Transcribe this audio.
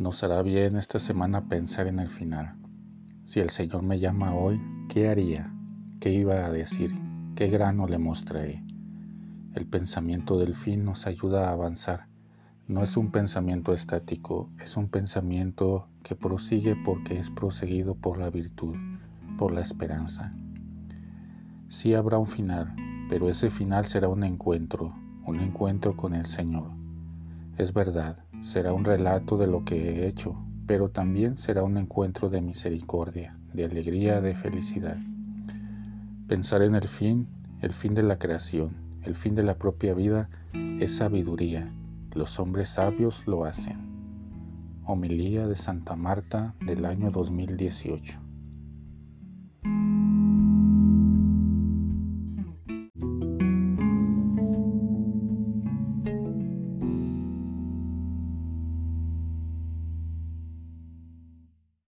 Nos hará bien esta semana pensar en el final. Si el Señor me llama hoy, ¿qué haría? ¿Qué iba a decir? ¿Qué grano le mostraré? El pensamiento del fin nos ayuda a avanzar. No es un pensamiento estático, es un pensamiento que prosigue porque es proseguido por la virtud, por la esperanza. Sí habrá un final, pero ese final será un encuentro, un encuentro con el Señor. Es verdad, será un relato de lo que he hecho, pero también será un encuentro de misericordia, de alegría, de felicidad. Pensar en el fin, el fin de la creación, el fin de la propia vida, es sabiduría. Los hombres sabios lo hacen. Homilía de Santa Marta del año 2018.